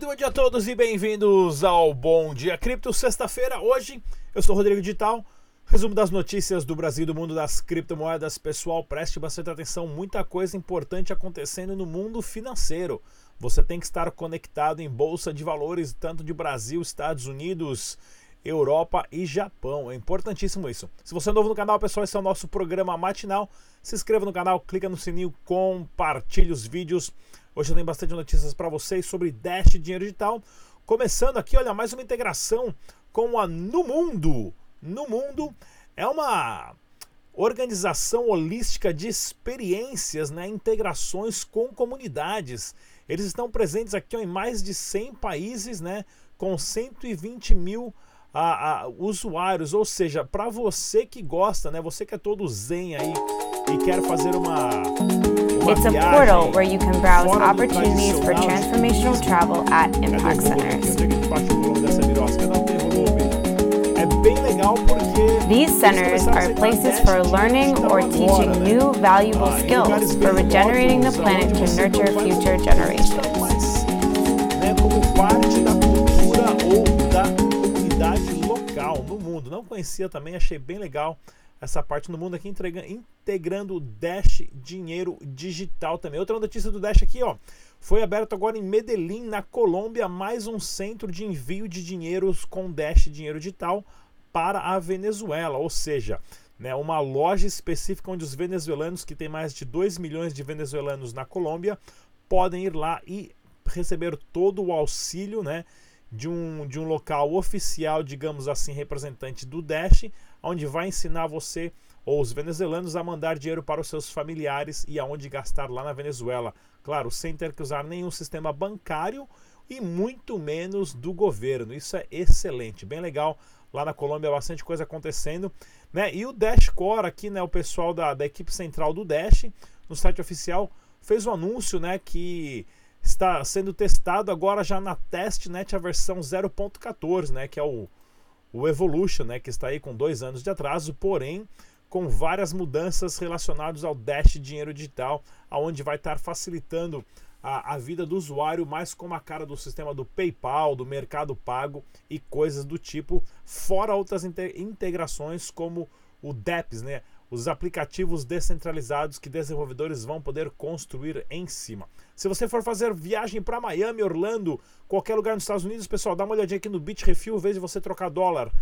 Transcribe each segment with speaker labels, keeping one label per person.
Speaker 1: Muito bom dia a todos e bem-vindos ao Bom Dia Cripto, sexta-feira. Hoje eu sou Rodrigo Digital. Resumo das notícias do Brasil e do mundo das criptomoedas. Pessoal, preste bastante atenção, muita coisa importante acontecendo no mundo financeiro. Você tem que estar conectado em bolsa de valores, tanto de Brasil, Estados Unidos, Europa e Japão. É importantíssimo isso. Se você é novo no canal, pessoal, esse é o nosso programa matinal. Se inscreva no canal, clica no sininho, compartilhe os vídeos. Hoje eu tenho bastante notícias para vocês sobre Dash Dinheiro Digital. Começando aqui, olha, mais uma integração com a Numundo. Numundo é uma organização holística de experiências, né, integrações com comunidades. Eles estão presentes aqui ó, em mais de 100 países, né, com 120 mil a, a, usuários. Ou seja, para você que gosta, né, você que é todo zen aí e quer fazer uma
Speaker 2: It's a portal where you can browse opportunities for transformational travel at Impact Centers. These centers are places for learning or teaching new valuable skills for regenerating the planet to nurture future generations.
Speaker 1: Mundo. Não conhecia também, achei bem legal essa parte no mundo aqui integrando o Dash Dinheiro Digital também. Outra notícia do Dash aqui, ó. Foi aberto agora em Medellín, na Colômbia, mais um centro de envio de dinheiros com Dash Dinheiro Digital para a Venezuela, ou seja, né, uma loja específica onde os venezuelanos, que tem mais de 2 milhões de venezuelanos na Colômbia, podem ir lá e receber todo o auxílio, né, de um, de um local oficial, digamos assim, representante do Dash, onde vai ensinar você ou os venezuelanos a mandar dinheiro para os seus familiares e aonde gastar lá na Venezuela. Claro, sem ter que usar nenhum sistema bancário e muito menos do governo. Isso é excelente, bem legal. Lá na Colômbia bastante coisa acontecendo, né? E o Dash Core aqui, né, o pessoal da, da equipe central do Dash, no site oficial, fez um anúncio, né, que está sendo testado agora já na testnet a versão 0.14, né, que é o, o Evolution, né, que está aí com dois anos de atraso, porém com várias mudanças relacionadas ao Dash Dinheiro Digital, aonde vai estar facilitando a, a, vida do usuário mais como a cara do sistema do PayPal, do Mercado Pago e coisas do tipo, fora outras integrações como o DEPS, né? Os aplicativos descentralizados que desenvolvedores vão poder construir em cima. Se você for fazer viagem para Miami, Orlando, qualquer lugar nos Estados Unidos, pessoal, dá uma olhadinha aqui no Bitrefill, em vez de você trocar dólar,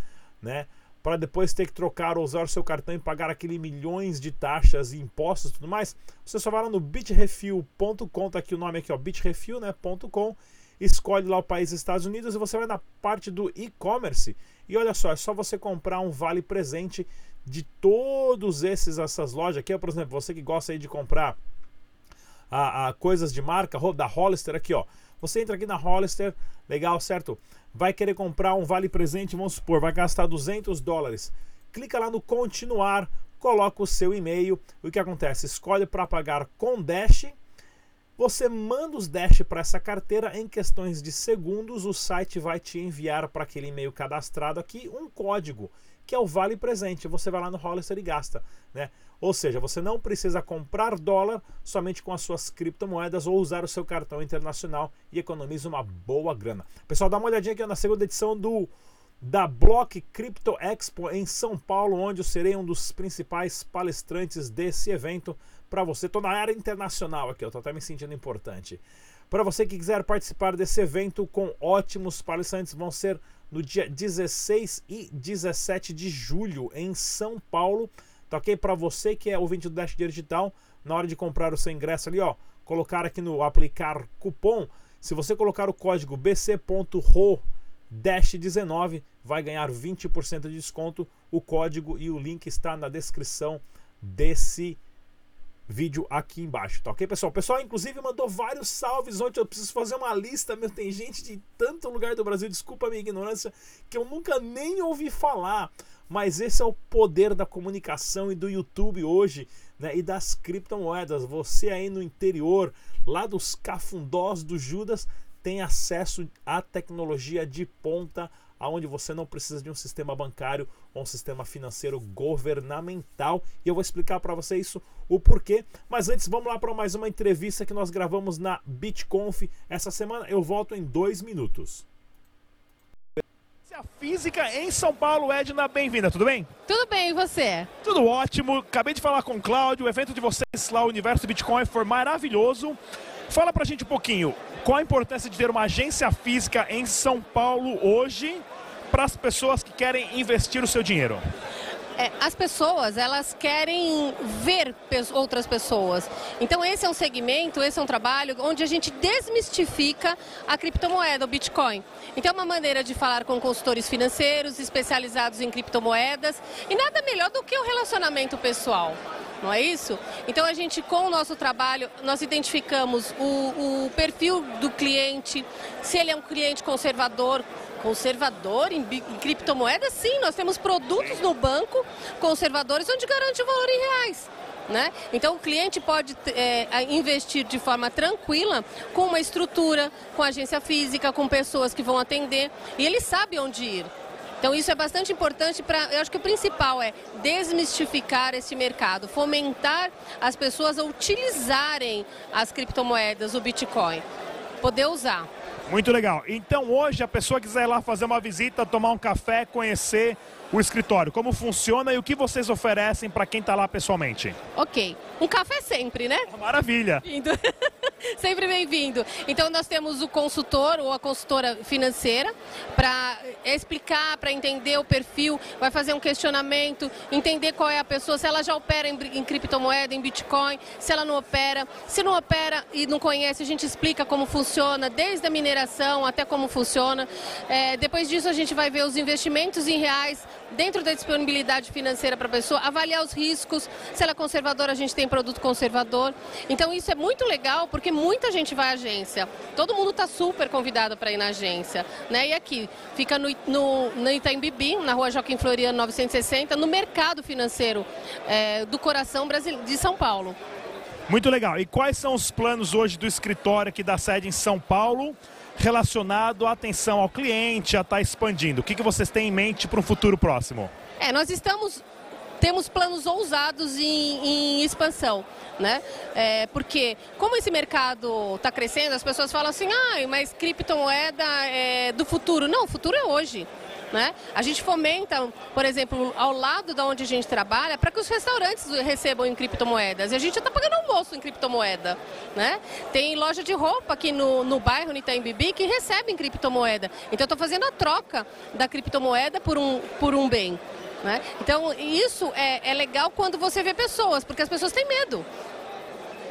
Speaker 1: né? Para depois ter que trocar ou usar o seu cartão e pagar aquele milhões de taxas e impostos e tudo mais, você só vai lá no bitrefill.com, tá aqui o nome aqui, ó, bitrefill, né, .com, escolhe lá o país Estados Unidos e você vai na parte do e-commerce e olha só, é só você comprar um vale presente de todos esses essas lojas aqui, por exemplo, você que gosta aí de comprar a, a coisas de marca da Hollister aqui, ó. Você entra aqui na Hollister, legal, certo? Vai querer comprar um vale presente, vamos supor, vai gastar 200 dólares. Clica lá no continuar, coloca o seu e-mail. O que acontece? Escolhe para pagar com Dash. Você manda os Dash para essa carteira em questões de segundos. O site vai te enviar para aquele e-mail cadastrado aqui um código que é o vale presente. Você vai lá no Hollister e gasta, né? Ou seja, você não precisa comprar dólar somente com as suas criptomoedas ou usar o seu cartão internacional e economiza uma boa grana. Pessoal, dá uma olhadinha aqui na segunda edição do da Block Crypto Expo em São Paulo, onde eu serei um dos principais palestrantes desse evento para você. Estou na área internacional aqui, eu estou até me sentindo importante. Para você que quiser participar desse evento com ótimos palestrantes, vão ser no dia 16 e 17 de julho em São Paulo. Tá ok? Para você que é ouvinte do Dash Digital, na hora de comprar o seu ingresso ali, ó, colocar aqui no aplicar cupom. Se você colocar o código bc.ro Dash 19 vai ganhar 20% de desconto. O código e o link está na descrição desse vídeo aqui embaixo, tá ok, pessoal? O pessoal, inclusive, mandou vários salves ontem. Eu preciso fazer uma lista, meu. Tem gente de tanto lugar do Brasil, desculpa a minha ignorância, que eu nunca nem ouvi falar. Mas esse é o poder da comunicação e do YouTube hoje, né? E das criptomoedas. Você aí no interior, lá dos cafundós do Judas, tem acesso à tecnologia de ponta, aonde você não precisa de um sistema bancário ou um sistema financeiro governamental. E eu vou explicar para você isso, o porquê. Mas antes, vamos lá para mais uma entrevista que nós gravamos na BitConf essa semana. Eu volto em dois minutos. A física em São Paulo, Edna, bem-vinda, tudo bem?
Speaker 3: Tudo bem, e você?
Speaker 1: Tudo ótimo. Acabei de falar com o Cláudio, o evento de vocês lá, o Universo Bitcoin, foi maravilhoso. Fala pra gente um pouquinho, qual a importância de ter uma agência física em São Paulo hoje para as pessoas que querem investir o seu dinheiro?
Speaker 3: É, as pessoas, elas querem ver outras pessoas. Então esse é um segmento, esse é um trabalho onde a gente desmistifica a criptomoeda, o Bitcoin. Então é uma maneira de falar com consultores financeiros especializados em criptomoedas e nada melhor do que o relacionamento pessoal não é isso? Então a gente, com o nosso trabalho, nós identificamos o, o perfil do cliente, se ele é um cliente conservador, conservador em, em criptomoedas, sim, nós temos produtos no banco conservadores onde garante o valor em reais. Né? Então o cliente pode é, investir de forma tranquila com uma estrutura, com agência física, com pessoas que vão atender e ele sabe onde ir. Então isso é bastante importante para, eu acho que o principal é desmistificar esse mercado, fomentar as pessoas a utilizarem as criptomoedas, o Bitcoin, poder usar.
Speaker 1: Muito legal. Então hoje a pessoa quiser ir lá fazer uma visita, tomar um café, conhecer o escritório, como funciona e o que vocês oferecem para quem está lá pessoalmente.
Speaker 3: Ok. Um café sempre, né?
Speaker 1: Maravilha.
Speaker 3: sempre bem-vindo. Então nós temos o consultor ou a consultora financeira para explicar, para entender o perfil, vai fazer um questionamento, entender qual é a pessoa, se ela já opera em, em criptomoeda, em Bitcoin, se ela não opera. Se não opera e não conhece, a gente explica como funciona, desde a mineração até como funciona. É, depois disso a gente vai ver os investimentos em reais dentro da disponibilidade financeira para a pessoa, avaliar os riscos, se ela é conservadora, a gente tem produto conservador. Então isso é muito legal porque muita gente vai à agência. Todo mundo está super convidado para ir na agência. Né? E aqui, fica no, no, no Itaim Bibi, na rua Joaquim Floriano 960, no mercado financeiro é, do coração de São Paulo.
Speaker 1: Muito legal. E quais são os planos hoje do escritório aqui da sede em São Paulo? relacionado à atenção ao cliente, a estar tá expandindo? O que, que vocês têm em mente para um futuro próximo?
Speaker 3: É, nós estamos temos planos ousados em, em expansão, né? É, porque como esse mercado está crescendo, as pessoas falam assim, ah, mas criptomoeda é do futuro. Não, o futuro é hoje. Né? A gente fomenta, por exemplo, ao lado da onde a gente trabalha, para que os restaurantes recebam em criptomoedas. E a gente está pagando almoço em criptomoeda. Né? Tem loja de roupa aqui no, no bairro, no Itaim Bibi, que recebe em criptomoeda. Então, estou fazendo a troca da criptomoeda por um, por um bem. Né? Então, isso é, é legal quando você vê pessoas, porque as pessoas têm medo.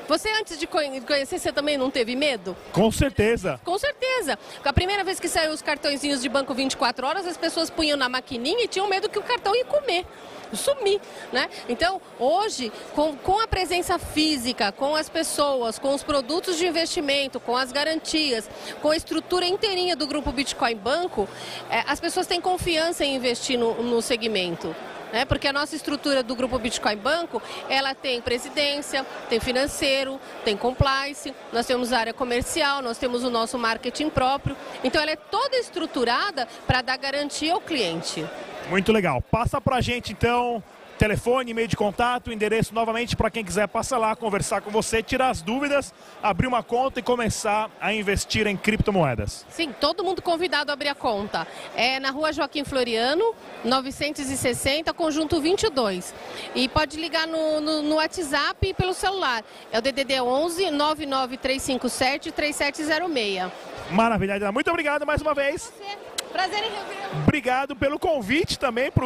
Speaker 3: Você, antes de conhecer, você também não teve medo?
Speaker 1: Com certeza.
Speaker 3: Com certeza. A primeira vez que saiu os cartõezinhos de banco 24 horas, as pessoas punham na maquininha e tinham medo que o cartão ia comer sumir, né? Então, hoje, com, com a presença física, com as pessoas, com os produtos de investimento, com as garantias, com a estrutura inteirinha do Grupo Bitcoin Banco, é, as pessoas têm confiança em investir no, no segmento né? Porque a nossa estrutura do Grupo Bitcoin Banco, ela tem presidência, tem financeiro, tem compliance, nós temos área comercial, nós temos o nosso marketing próprio. Então ela é toda estruturada para dar garantia ao cliente.
Speaker 1: Muito legal. Passa para a gente então telefone, e-mail de contato, endereço novamente para quem quiser passar lá, conversar com você, tirar as dúvidas, abrir uma conta e começar a investir em criptomoedas.
Speaker 3: Sim, todo mundo convidado a abrir a conta. É na rua Joaquim Floriano, 960, conjunto 22. E pode ligar no, no, no WhatsApp e pelo celular. É o DDD 11 99357 3706.
Speaker 1: Maravilha, muito obrigado mais uma vez. Você.
Speaker 3: Prazer em revê-lo.
Speaker 1: Obrigado pelo convite também para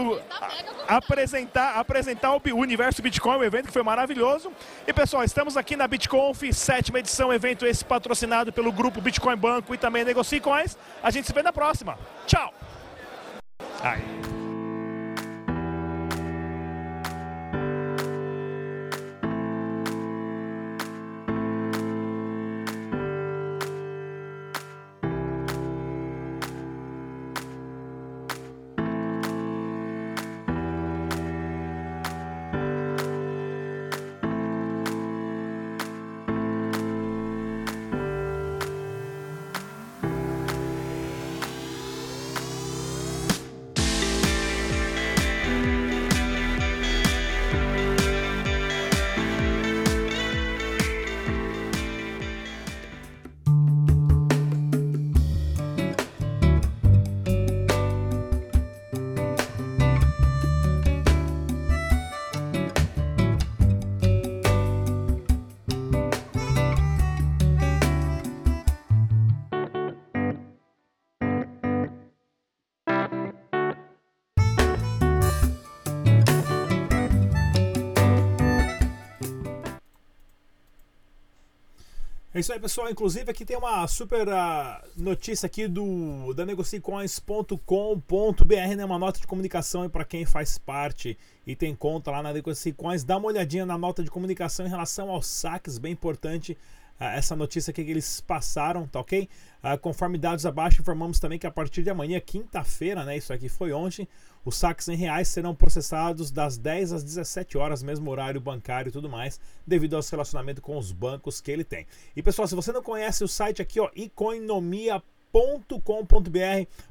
Speaker 1: apresentar, apresentar o Universo Bitcoin, um evento que foi maravilhoso. E pessoal, estamos aqui na BitConf, sétima edição, evento esse patrocinado pelo grupo Bitcoin Banco e também Negocie Coins. A gente se vê na próxima. Tchau! Aí. É isso aí, pessoal. Inclusive, aqui tem uma super uh, notícia aqui do da negocicoins.com.br, né? Uma nota de comunicação para quem faz parte e tem conta lá na Negocicoins. Dá uma olhadinha na nota de comunicação em relação aos saques, bem importante essa notícia que eles passaram, tá ok? Uh, conforme dados abaixo, informamos também que a partir de amanhã, quinta-feira, né? Isso aqui foi ontem, os saques em reais serão processados das 10 às 17 horas, mesmo horário bancário e tudo mais, devido ao relacionamento com os bancos que ele tem. E pessoal, se você não conhece o site aqui, ó, economia.com.br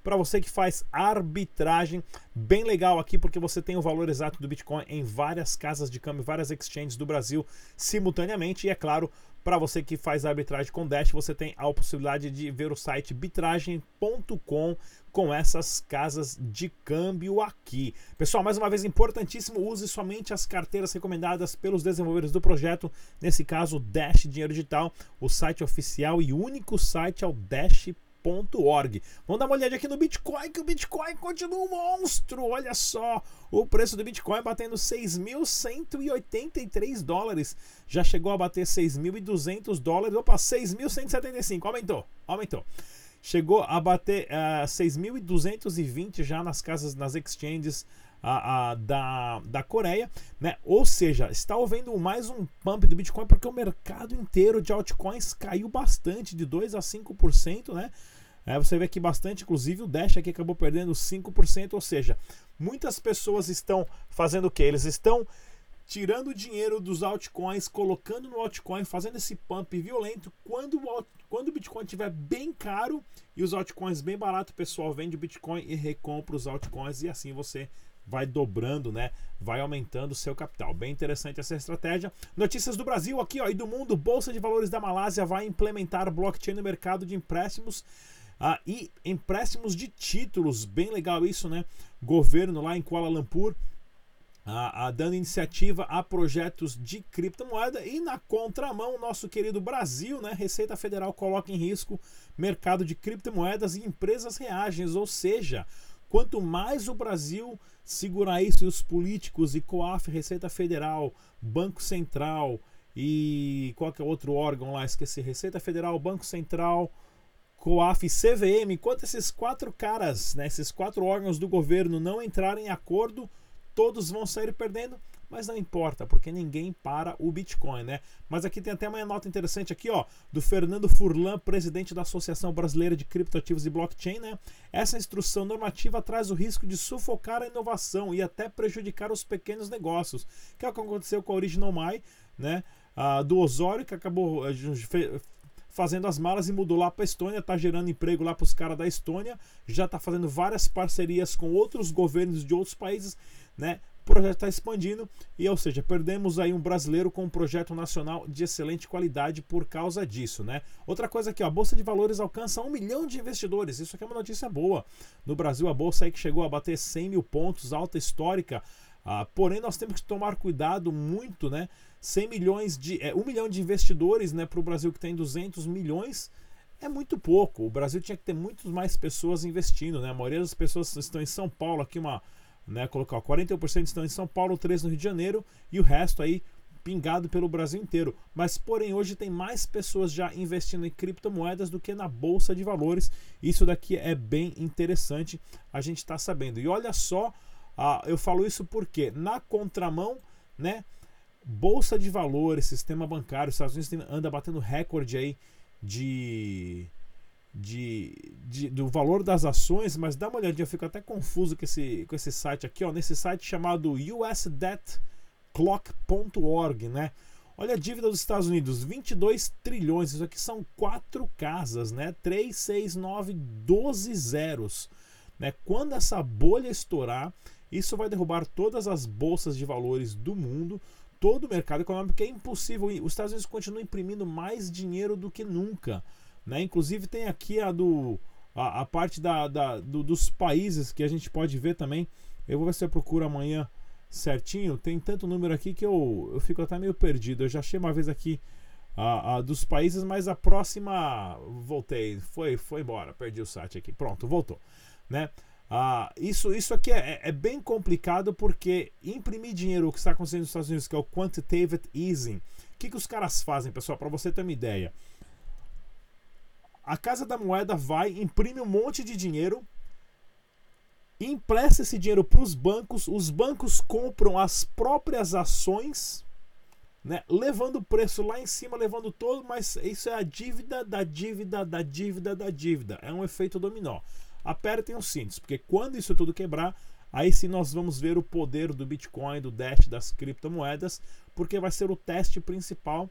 Speaker 1: para você que faz arbitragem, bem legal aqui porque você tem o valor exato do Bitcoin em várias casas de câmbio, várias exchanges do Brasil simultaneamente e é claro, para você que faz arbitragem com Dash, você tem a possibilidade de ver o site bitragem.com com essas casas de câmbio aqui. Pessoal, mais uma vez importantíssimo, use somente as carteiras recomendadas pelos desenvolvedores do projeto, nesse caso Dash Dinheiro Digital, o site oficial e único site é o dash.org. Vamos dar uma olhada aqui no Bitcoin, que o Bitcoin continua um monstro. Olha só, o preço do Bitcoin batendo 6.183 dólares. Já chegou a bater 6.200 dólares. Opa, 6.175. Aumentou, aumentou chegou a bater uh, eh, 6.220 já nas casas, nas exchanges uh, uh, da, da Coreia, né? Ou seja, está havendo mais um pump do Bitcoin porque o mercado inteiro de altcoins caiu bastante, de 2 a 5%, né? É, você vê aqui bastante, inclusive o Dash aqui acabou perdendo 5%, ou seja, muitas pessoas estão fazendo o que? Eles estão tirando o dinheiro dos altcoins, colocando no altcoin, fazendo esse pump violento. Quando o, quando o Bitcoin estiver bem caro e os altcoins bem barato, o pessoal vende o Bitcoin e recompra os altcoins e assim você vai dobrando, né? Vai aumentando o seu capital. Bem interessante essa estratégia. Notícias do Brasil aqui, ó, e do mundo. Bolsa de Valores da Malásia vai implementar blockchain no mercado de empréstimos. Ah, e empréstimos de títulos, bem legal isso, né? Governo lá em Kuala Lumpur a, a, dando iniciativa a projetos de criptomoeda e na contramão nosso querido Brasil, né, Receita Federal coloca em risco mercado de criptomoedas e empresas reagem, ou seja, quanto mais o Brasil segurar isso e os políticos e COAF, Receita Federal, Banco Central e qualquer outro órgão lá, esqueci, Receita Federal, Banco Central, COAF CVM, enquanto esses quatro caras, né, esses quatro órgãos do governo não entrarem em acordo, todos vão sair perdendo, mas não importa, porque ninguém para o Bitcoin, né? Mas aqui tem até uma nota interessante aqui, ó, do Fernando Furlan, presidente da Associação Brasileira de Criptoativos e Blockchain, né? Essa instrução normativa traz o risco de sufocar a inovação e até prejudicar os pequenos negócios, que é o que aconteceu com a Original My, né? Ah, do Osório, que acabou eh, fazendo as malas e mudou lá para Estônia, está gerando emprego lá para os caras da Estônia, já está fazendo várias parcerias com outros governos de outros países né? O projeto está expandindo e, ou seja, perdemos aí um brasileiro com um projeto nacional de excelente qualidade por causa disso, né? Outra coisa aqui, ó, a Bolsa de Valores alcança um milhão de investidores. Isso aqui é uma notícia boa. No Brasil, a Bolsa aí que chegou a bater 100 mil pontos, alta histórica. Ah, porém, nós temos que tomar cuidado muito, né? 100 milhões de... É, 1 milhão de investidores, né? Para o Brasil que tem 200 milhões é muito pouco. O Brasil tinha que ter muitas mais pessoas investindo, né? A maioria das pessoas estão em São Paulo, aqui uma né? Colocar 41% estão em São Paulo, 3 no Rio de Janeiro e o resto aí pingado pelo Brasil inteiro. Mas porém hoje tem mais pessoas já investindo em criptomoedas do que na bolsa de valores. Isso daqui é bem interessante a gente está sabendo. E olha só, ah, eu falo isso porque na contramão, né? Bolsa de valores, sistema bancário, os Estados Unidos anda batendo recorde aí de de, de, do valor das ações, mas dá uma olhadinha, eu fico até confuso com esse, com esse site aqui, ó, nesse site chamado usdebtclock.org, né? Olha a dívida dos Estados Unidos, 22 trilhões, isso aqui são quatro casas, né? 3, 6, 9, 12 zeros. Né? Quando essa bolha estourar, isso vai derrubar todas as bolsas de valores do mundo, todo o mercado econômico, é impossível. Os Estados Unidos continuam imprimindo mais dinheiro do que nunca. Né? Inclusive tem aqui a do a, a parte da, da do, dos países que a gente pode ver também. Eu vou ver se eu procuro amanhã certinho. Tem tanto número aqui que eu, eu fico até meio perdido. Eu já achei uma vez aqui a, a dos países, mas a próxima voltei, foi foi embora, perdi o site aqui. Pronto, voltou, né? Ah, isso, isso aqui é, é, bem complicado porque imprimir dinheiro, o que está acontecendo nos Estados Unidos, que é o quantitative easing, o que, que os caras fazem, pessoal, para você ter uma ideia? A Casa da Moeda vai, imprime um monte de dinheiro, empresta esse dinheiro para os bancos, os bancos compram as próprias ações, né, levando o preço lá em cima, levando todo, mas isso é a dívida da dívida da dívida da dívida. É um efeito dominó. Apertem os cintos, porque quando isso tudo quebrar, aí sim nós vamos ver o poder do Bitcoin, do Dash, das criptomoedas, porque vai ser o teste principal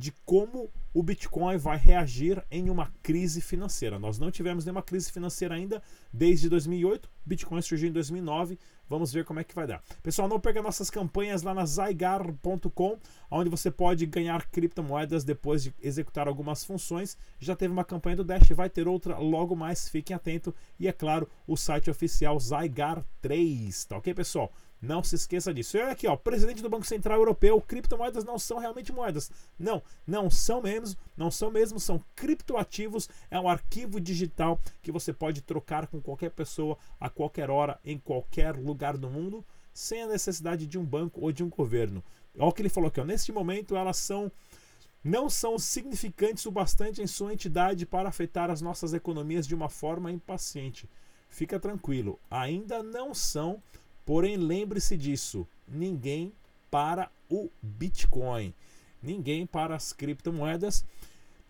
Speaker 1: de como o Bitcoin vai reagir em uma crise financeira. Nós não tivemos nenhuma crise financeira ainda desde 2008. Bitcoin surgiu em 2009. Vamos ver como é que vai dar. Pessoal, não perca nossas campanhas lá na zygar.com, onde você pode ganhar criptomoedas depois de executar algumas funções. Já teve uma campanha do Dash, vai ter outra logo mais. Fiquem atentos. E é claro, o site oficial Zygar 3. Tá ok, pessoal? Não se esqueça disso. E olha aqui, ó, presidente do Banco Central Europeu, criptomoedas não são realmente moedas. Não, não são mesmo, não são mesmo, são criptoativos, é um arquivo digital que você pode trocar com qualquer pessoa a qualquer hora, em qualquer lugar do mundo, sem a necessidade de um banco ou de um governo. Olha o que ele falou aqui, ó, neste momento elas são não são significantes o bastante em sua entidade para afetar as nossas economias de uma forma impaciente. Fica tranquilo, ainda não são Porém, lembre-se disso: ninguém para o Bitcoin, ninguém para as criptomoedas,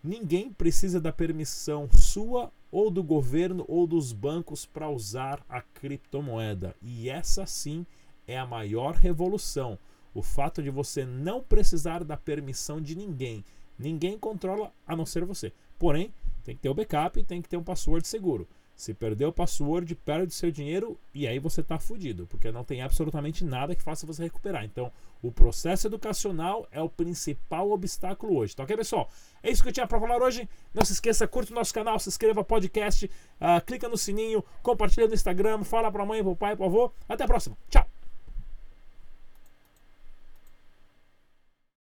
Speaker 1: ninguém precisa da permissão sua ou do governo ou dos bancos para usar a criptomoeda. E essa sim é a maior revolução. O fato de você não precisar da permissão de ninguém. Ninguém controla a não ser você. Porém, tem que ter o backup e tem que ter um password seguro. Se perder o password, perde seu dinheiro e aí você está fudido, porque não tem absolutamente nada que faça você recuperar. Então, o processo educacional é o principal obstáculo hoje. Tá ok, pessoal? É isso que eu tinha para falar hoje. Não se esqueça, curta o nosso canal, se inscreva no podcast, uh, clica no sininho, compartilha no Instagram, fala para mãe, para o pai, para o avô. Até a próxima. Tchau!